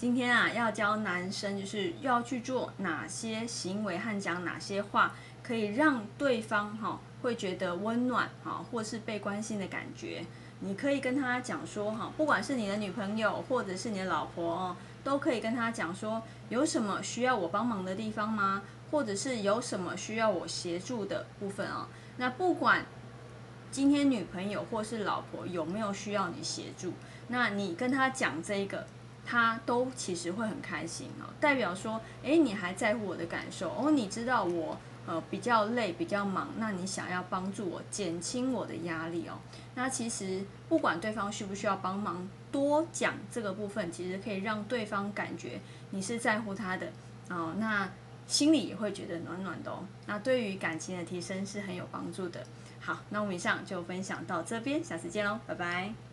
今天啊，要教男生就是要去做哪些行为和讲哪些话，可以让对方哈会觉得温暖哈，或是被关心的感觉。你可以跟他讲说哈，不管是你的女朋友或者是你的老婆哦，都可以跟他讲说，有什么需要我帮忙的地方吗？或者是有什么需要我协助的部分啊？那不管今天女朋友或是老婆有没有需要你协助，那你跟他讲这个。他都其实会很开心哦，代表说，哎，你还在乎我的感受哦，你知道我呃比较累比较忙，那你想要帮助我减轻我的压力哦。那其实不管对方需不需要帮忙，多讲这个部分，其实可以让对方感觉你是在乎他的哦，那心里也会觉得暖暖的哦。那对于感情的提升是很有帮助的。好，那我们以上就分享到这边，下次见喽，拜拜。